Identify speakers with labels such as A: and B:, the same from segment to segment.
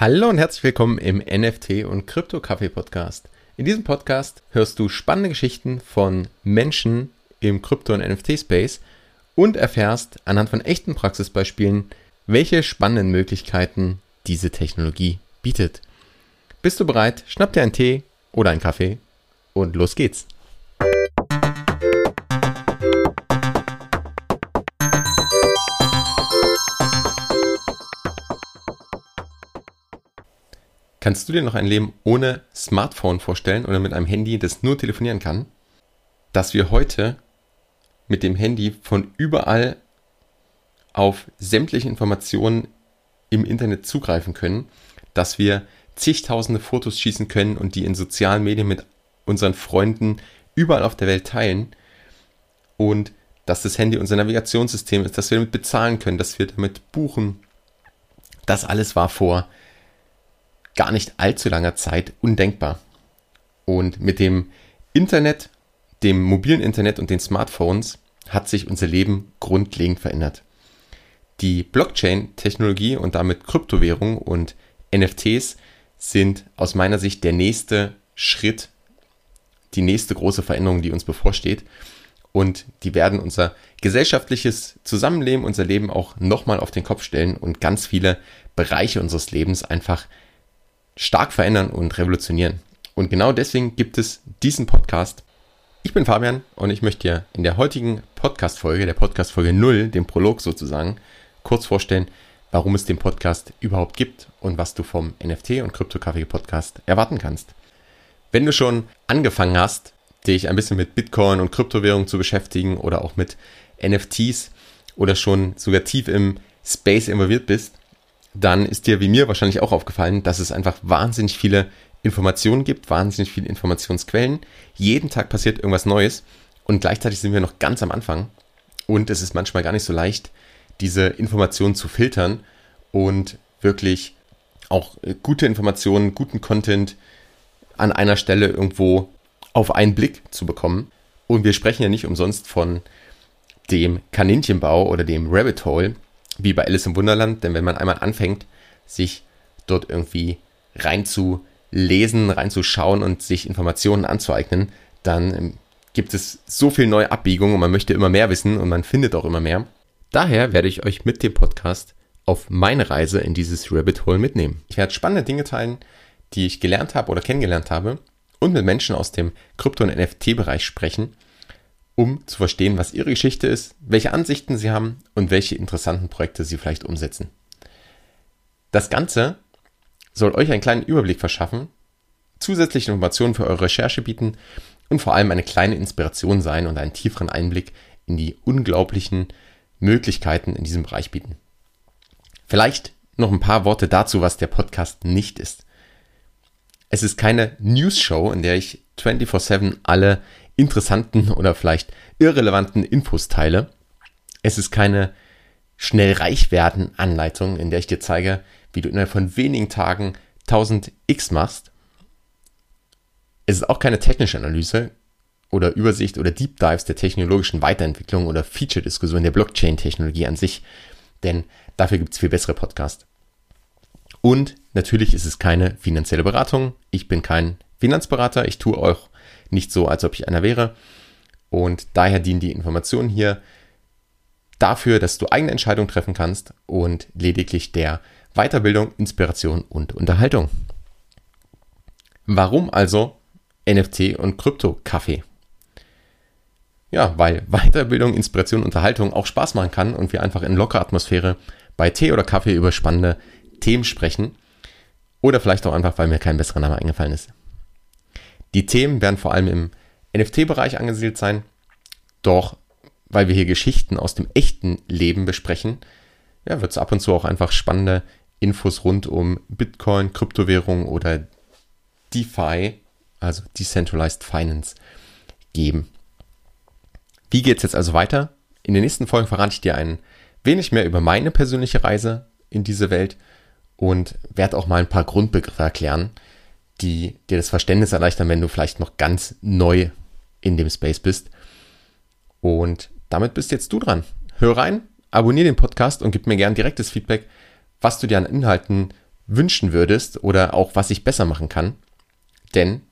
A: Hallo und herzlich willkommen im NFT und Krypto Kaffee Podcast. In diesem Podcast hörst du spannende Geschichten von Menschen im Krypto- und NFT-Space und erfährst anhand von echten Praxisbeispielen, welche spannenden Möglichkeiten diese Technologie bietet. Bist du bereit? Schnapp dir einen Tee oder einen Kaffee und los geht's. Kannst du dir noch ein Leben ohne Smartphone vorstellen oder mit einem Handy, das nur telefonieren kann? Dass wir heute mit dem Handy von überall auf sämtliche Informationen im Internet zugreifen können, dass wir zigtausende Fotos schießen können und die in sozialen Medien mit unseren Freunden überall auf der Welt teilen und dass das Handy unser Navigationssystem ist, dass wir damit bezahlen können, dass wir damit buchen. Das alles war vor gar nicht allzu langer Zeit undenkbar. Und mit dem Internet, dem mobilen Internet und den Smartphones hat sich unser Leben grundlegend verändert. Die Blockchain-Technologie und damit Kryptowährung und NFTs sind aus meiner Sicht der nächste Schritt, die nächste große Veränderung, die uns bevorsteht. Und die werden unser gesellschaftliches Zusammenleben, unser Leben auch nochmal auf den Kopf stellen und ganz viele Bereiche unseres Lebens einfach stark verändern und revolutionieren. Und genau deswegen gibt es diesen Podcast. Ich bin Fabian und ich möchte dir in der heutigen Podcast-Folge, der Podcast-Folge 0, dem Prolog sozusagen, kurz vorstellen, warum es den Podcast überhaupt gibt und was du vom NFT und Krypto-Kaffee Podcast erwarten kannst. Wenn du schon angefangen hast, dich ein bisschen mit Bitcoin und Kryptowährungen zu beschäftigen oder auch mit NFTs oder schon sogar tief im Space involviert bist, dann ist dir wie mir wahrscheinlich auch aufgefallen, dass es einfach wahnsinnig viele Informationen gibt, wahnsinnig viele Informationsquellen. Jeden Tag passiert irgendwas Neues und gleichzeitig sind wir noch ganz am Anfang und es ist manchmal gar nicht so leicht, diese Informationen zu filtern und wirklich auch äh, gute Informationen, guten Content an einer Stelle irgendwo auf einen Blick zu bekommen. Und wir sprechen ja nicht umsonst von dem Kaninchenbau oder dem Rabbit Hole, wie bei Alice im Wunderland, denn wenn man einmal anfängt, sich dort irgendwie reinzulesen, reinzuschauen und sich Informationen anzueignen, dann ähm, gibt es so viel neue Abbiegungen und man möchte immer mehr wissen und man findet auch immer mehr. Daher werde ich euch mit dem Podcast auf meine Reise in dieses Rabbit Hole mitnehmen. Ich werde spannende Dinge teilen, die ich gelernt habe oder kennengelernt habe und mit Menschen aus dem Krypto- und NFT-Bereich sprechen um zu verstehen, was ihre Geschichte ist, welche Ansichten sie haben und welche interessanten Projekte sie vielleicht umsetzen. Das Ganze soll euch einen kleinen Überblick verschaffen, zusätzliche Informationen für eure Recherche bieten und vor allem eine kleine Inspiration sein und einen tieferen Einblick in die unglaublichen Möglichkeiten in diesem Bereich bieten. Vielleicht noch ein paar Worte dazu, was der Podcast nicht ist. Es ist keine News-Show, in der ich 24-7 alle interessanten oder vielleicht irrelevanten Infos teile. Es ist keine schnell reich werden Anleitung, in der ich dir zeige, wie du innerhalb von wenigen Tagen 1000 X machst. Es ist auch keine technische Analyse oder Übersicht oder Deep Dives der technologischen Weiterentwicklung oder Feature-Diskussion der Blockchain-Technologie an sich, denn dafür gibt es viel bessere Podcasts. Und natürlich ist es keine finanzielle Beratung. Ich bin kein Finanzberater. Ich tue auch nicht so, als ob ich einer wäre. Und daher dienen die Informationen hier dafür, dass du eigene Entscheidungen treffen kannst und lediglich der Weiterbildung, Inspiration und Unterhaltung. Warum also NFT und Krypto-Kaffee? Ja, weil Weiterbildung, Inspiration, Unterhaltung auch Spaß machen kann und wir einfach in lockerer Atmosphäre bei Tee oder Kaffee über spannende Themen sprechen. Oder vielleicht auch einfach, weil mir kein besserer Name eingefallen ist. Die Themen werden vor allem im NFT-Bereich angesiedelt sein, doch weil wir hier Geschichten aus dem echten Leben besprechen, ja, wird es ab und zu auch einfach spannende Infos rund um Bitcoin, Kryptowährung oder DeFi, also Decentralized Finance, geben. Wie geht es jetzt also weiter? In den nächsten Folgen verrate ich dir ein wenig mehr über meine persönliche Reise in diese Welt und werde auch mal ein paar Grundbegriffe erklären, die dir das Verständnis erleichtern, wenn du vielleicht noch ganz neu in dem Space bist. Und damit bist jetzt du dran. Hör rein, abonniere den Podcast und gib mir gern direktes Feedback, was du dir an Inhalten wünschen würdest oder auch was ich besser machen kann. Denn,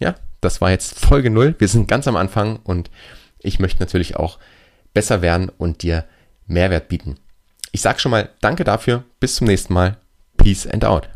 A: ja, das war jetzt Folge 0. Wir sind ganz am Anfang und ich möchte natürlich auch besser werden und dir Mehrwert bieten. Ich sage schon mal Danke dafür. Bis zum nächsten Mal. Peace and out.